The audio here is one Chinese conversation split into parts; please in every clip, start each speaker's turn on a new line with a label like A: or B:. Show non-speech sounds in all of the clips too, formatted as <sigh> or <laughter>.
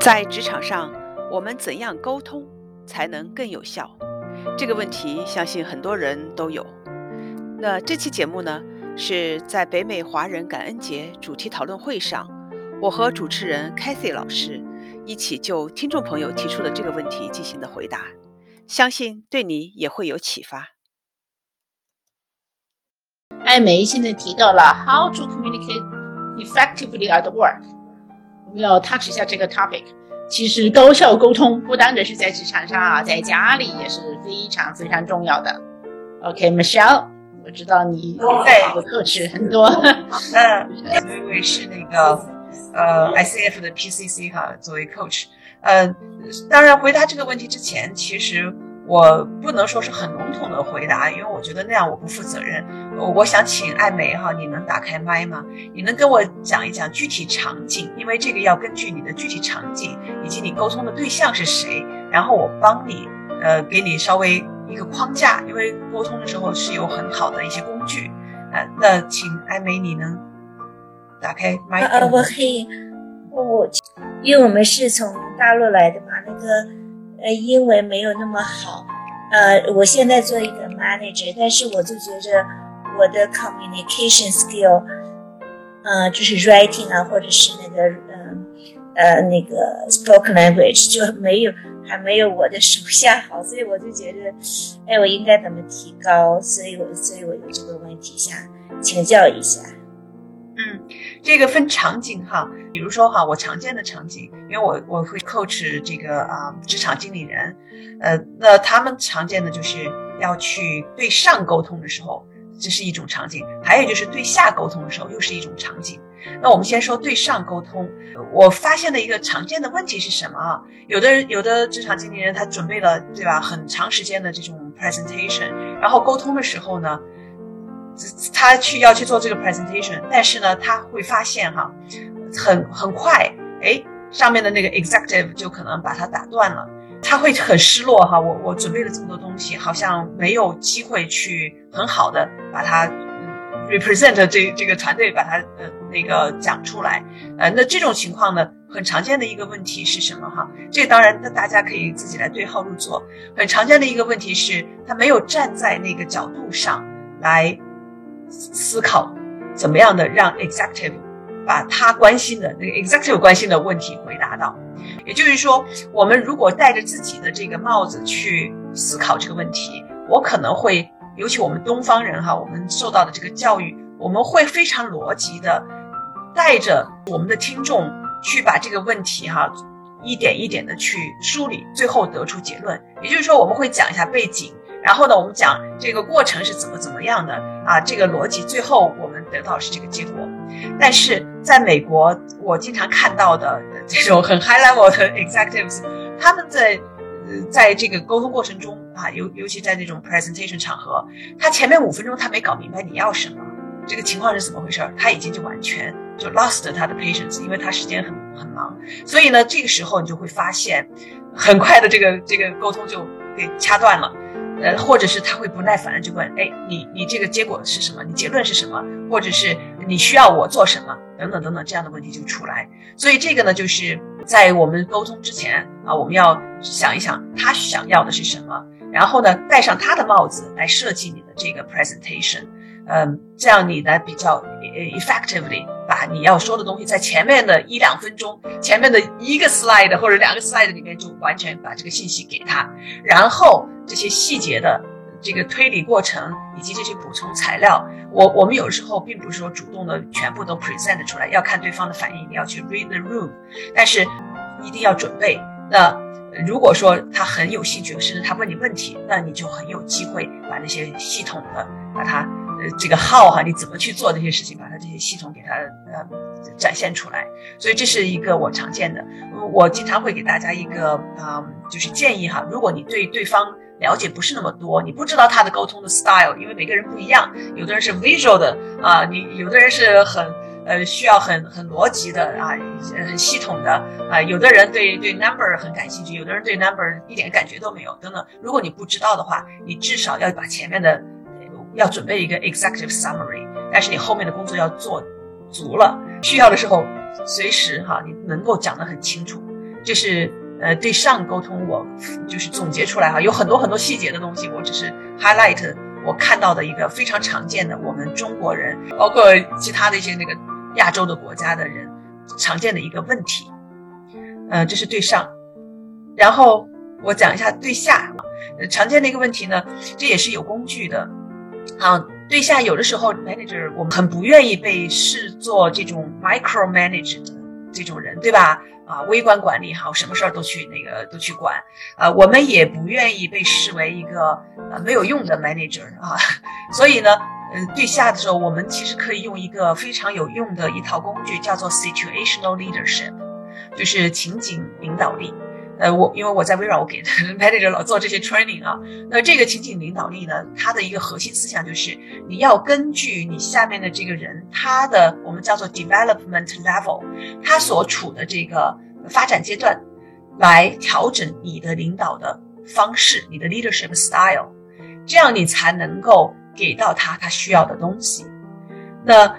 A: 在职场上，我们怎样沟通才能更有效？这个问题，相信很多人都有。那这期节目呢，是在北美华人感恩节主题讨论会上，我和主持人 Cathy 老师一起就听众朋友提出的这个问题进行的回答，相信对你也会有启发。
B: 艾梅现在提到了 How to communicate effectively at work，我们要 touch 一下这个 topic。其实高效沟通不单只是在职场上啊，在家里也是非常非常重要的。OK，Michelle，我知道你在 coach 很多。
C: 嗯，因为是那个呃 ICF 的 PCC 哈，作为 coach，呃，当然回答这个问题之前，其实。我不能说是很笼统的回答，因为我觉得那样我不负责任。我想请艾梅哈，你能打开麦吗？你能跟我讲一讲具体场景？因为这个要根据你的具体场景以及你沟通的对象是谁，然后我帮你呃给你稍微一个框架。因为沟通的时候是有很好的一些工具。呃，那请艾梅你能打开麦？
D: 呃，我可以，我因为我们是从大陆来的嘛，那个。呃，英文没有那么好，呃，我现在做一个 manager，但是我就觉着我的 communication skill，呃，就是 writing 啊，或者是那个，嗯，呃，那个 spoken language 就没有，还没有我的手下好，所以我就觉得，哎，我应该怎么提高？所以我，所以我有这个问题想请教一下。
C: 嗯，这个分场景哈，比如说哈，我常见的场景，因为我我会 coach 这个啊职场经理人，呃，那他们常见的就是要去对上沟通的时候，这是一种场景；还有就是对下沟通的时候，又是一种场景。那我们先说对上沟通，我发现的一个常见的问题是什么啊？有的人有的职场经理人他准备了对吧很长时间的这种 presentation，然后沟通的时候呢？他去要去做这个 presentation，但是呢，他会发现哈，很很快，哎，上面的那个 executive 就可能把他打断了，他会很失落哈。我我准备了这么多东西，好像没有机会去很好的把它 represent 这这个团队把它呃那个讲出来。呃，那这种情况呢，很常见的一个问题是什么哈？这当然，那大家可以自己来对号入座。很常见的一个问题是，他没有站在那个角度上来。思考怎么样的让 executive 把他关心的那个 executive 关心的问题回答到，也就是说，我们如果戴着自己的这个帽子去思考这个问题，我可能会，尤其我们东方人哈，我们受到的这个教育，我们会非常逻辑的带着我们的听众去把这个问题哈一点一点的去梳理，最后得出结论。也就是说，我们会讲一下背景。然后呢，我们讲这个过程是怎么怎么样的啊？这个逻辑最后我们得到是这个结果。但是在美国，我经常看到的这种很 high level 的 executives，他们在呃在这个沟通过程中啊，尤尤其在那种 presentation 场合，他前面五分钟他没搞明白你要什么，这个情况是怎么回事，他已经就完全就 lost 他的 patience，因为他时间很很忙。所以呢，这个时候你就会发现，很快的这个这个沟通就给掐断了。呃，或者是他会不耐烦的就问，哎，你你这个结果是什么？你结论是什么？或者是你需要我做什么？等等等等，这样的问题就出来。所以这个呢，就是在我们沟通之前啊，我们要想一想他想要的是什么，然后呢，戴上他的帽子来设计你的这个 presentation。嗯，这样你呢比较 effectively 把你要说的东西在前面的一两分钟，前面的一个 slide 或者两个 slide 里面就完全把这个信息给他，然后这些细节的这个推理过程以及这些补充材料，我我们有时候并不是说主动的全部都 present 出来，要看对方的反应，你要去 read the room，但是一定要准备。那如果说他很有兴趣，甚至他问你问题，那你就很有机会把那些系统的把它。呃，这个号哈，你怎么去做这些事情，把它这些系统给它呃展现出来？所以这是一个我常见的，我经常会给大家一个啊，就是建议哈，如果你对对方了解不是那么多，你不知道他的沟通的 style，因为每个人不一样，有的人是 visual 的啊，你有的人是很呃需要很很逻辑的啊，很系统的啊，有的人对对 number 很感兴趣，有的人对 number 一点感觉都没有等等。如果你不知道的话，你至少要把前面的。要准备一个 executive summary，但是你后面的工作要做足了，需要的时候随时哈，你能够讲得很清楚。这是呃对上沟通，我就是总结出来哈，有很多很多细节的东西，我只是 highlight 我看到的一个非常常见的我们中国人，包括其他的一些那个亚洲的国家的人常见的一个问题。呃，这是对上，然后我讲一下对下，常见的一个问题呢，这也是有工具的啊。对下有的时候 manager 我们很不愿意被视作这种 micro manage 的这种人，对吧？啊，微观管理哈，什么事儿都去那个都去管啊。我们也不愿意被视为一个呃没有用的 manager 啊。所以呢，嗯，对下的时候，我们其实可以用一个非常有用的一套工具，叫做 situational leadership，就是情景领导力。呃，我因为我在微软，我给 <laughs> manager 老做这些 training 啊。那这个情景领导力呢，它的一个核心思想就是，你要根据你下面的这个人，他的我们叫做 development level，他所处的这个发展阶段，来调整你的领导的方式，你的 leadership style，这样你才能够给到他他需要的东西。那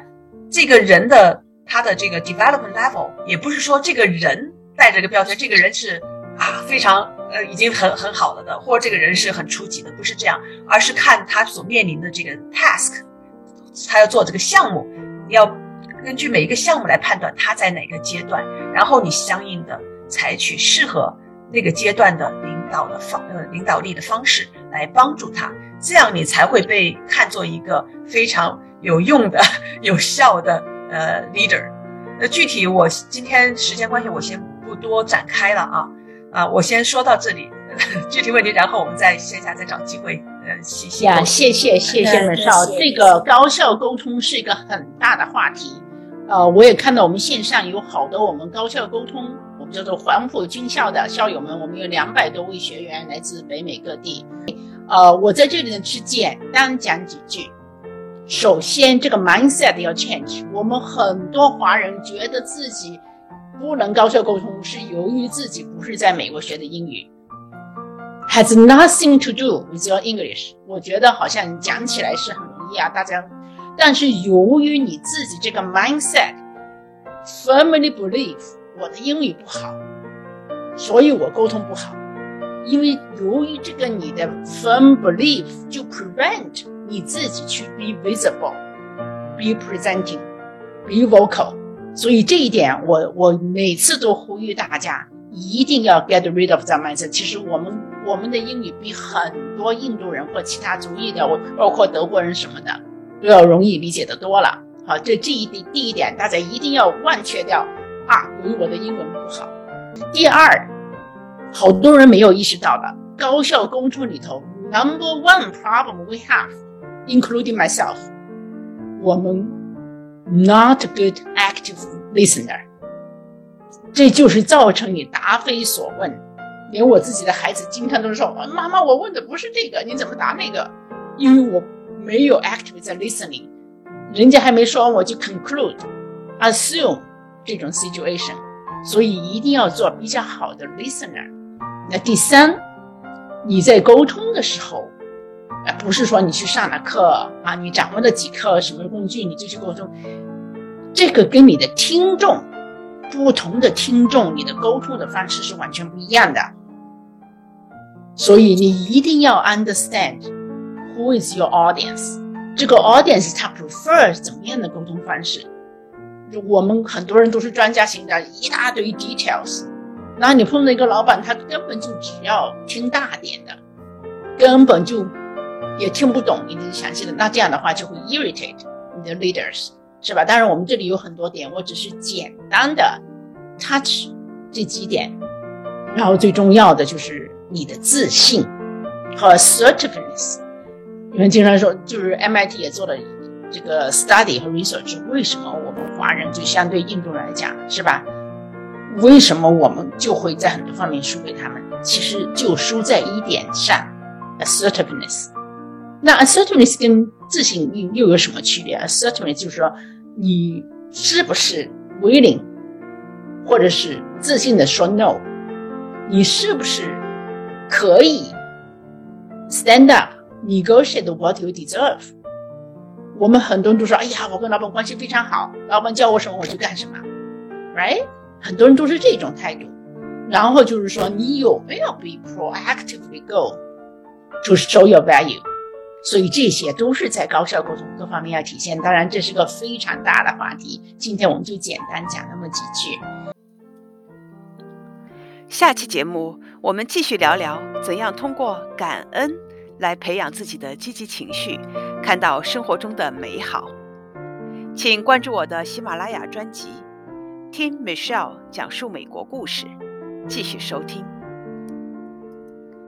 C: 这个人的他的这个 development level，也不是说这个人带着个标签，这个人是。啊，非常呃，已经很很好了的，或者这个人是很初级的，不是这样，而是看他所面临的这个 task，他要做这个项目，要根据每一个项目来判断他在哪个阶段，然后你相应的采取适合那个阶段的领导的方呃领导力的方式来帮助他，这样你才会被看作一个非常有用的、<laughs> 有效的呃 leader。那具体我今天时间关系，我先不多展开了啊。啊，我先说到这里，<laughs> 具体问题，然后我们在线下再找机会，呃，细细。
B: 呀，谢谢谢谢文少，这个高效沟通是一个很大的话题，呃，我也看到我们线上有好多我们高效沟通，我们叫做黄埔军校的校友们，我们有两百多位学员来自北美各地，呃，我在这里呢去简单讲几句。首先，这个 mindset 要 change，我们很多华人觉得自己。不能高效沟通是由于自己不是在美国学的英语，has nothing to do with your English。我觉得好像讲起来是很容易啊，大家，但是由于你自己这个 mindset，firmly believe 我的英语不好，所以我沟通不好。因为由于这个你的 firm belief 就 prevent 你自己去 be visible，be presenting，be vocal。 所以这一点，我我每次都呼吁大家一定要 get rid of that mindset。其实我们我们的英语比很多印度人或其他族裔的，我包括德国人什么的，都要容易理解的多了。好，这这一点第一点，大家一定要忘却掉啊，由于我的英文不好。第二，好多人没有意识到的，高效沟通里头，number one problem we have，including myself，我们。Not good active listener，这就是造成你答非所问。连我自己的孩子经常都说：“妈妈，我问的不是这个，你怎么答那个？”因为我没有 active 在 listening，人家还没说完我就 conclude assume 这种 situation，所以一定要做比较好的 listener。那第三，你在沟通的时候。不是说你去上了课啊，你掌握了几课什么工具你就去沟通，这个跟你的听众不同的听众，你的沟通的方式是完全不一样的。所以你一定要 understand who is your audience，这个 audience 他 prefer 怎么样的沟通方式。我们很多人都是专家型的，一大堆 details，那你碰到一个老板，他根本就只要听大点的，根本就。也听不懂你的详细的，那这样的话就会 irritate 你的 leaders，是吧？当然，我们这里有很多点，我只是简单的 touch 这几点。然后最重要的就是你的自信和 assertiveness。你们经常说，就是 MIT 也做了这个 study 和 research，为什么我们华人就相对印度来讲，是吧？为什么我们就会在很多方面输给他们？其实就输在一点上，assertiveness。那 assertiveness 跟自信又又有什么区别？assertiveness 就是说，你是不是 willing，或者是自信的说 no，你是不是可以 stand up，negotiate what you deserve？我们很多人都说，哎呀，我跟老板关系非常好，老板叫我什么我就干什么，right？很多人都是这种态度。 然后就是说你有没有 be proactively go to show your value。 所以这些都是在高效沟通各方面要体现。当然，这是个非常大的话题，今天我们就简单讲那么几句。
A: 下期节目我们继续聊聊怎样通过感恩来培养自己的积极情绪，看到生活中的美好。请关注我的喜马拉雅专辑，听 Michelle 讲述美国故事，继续收听。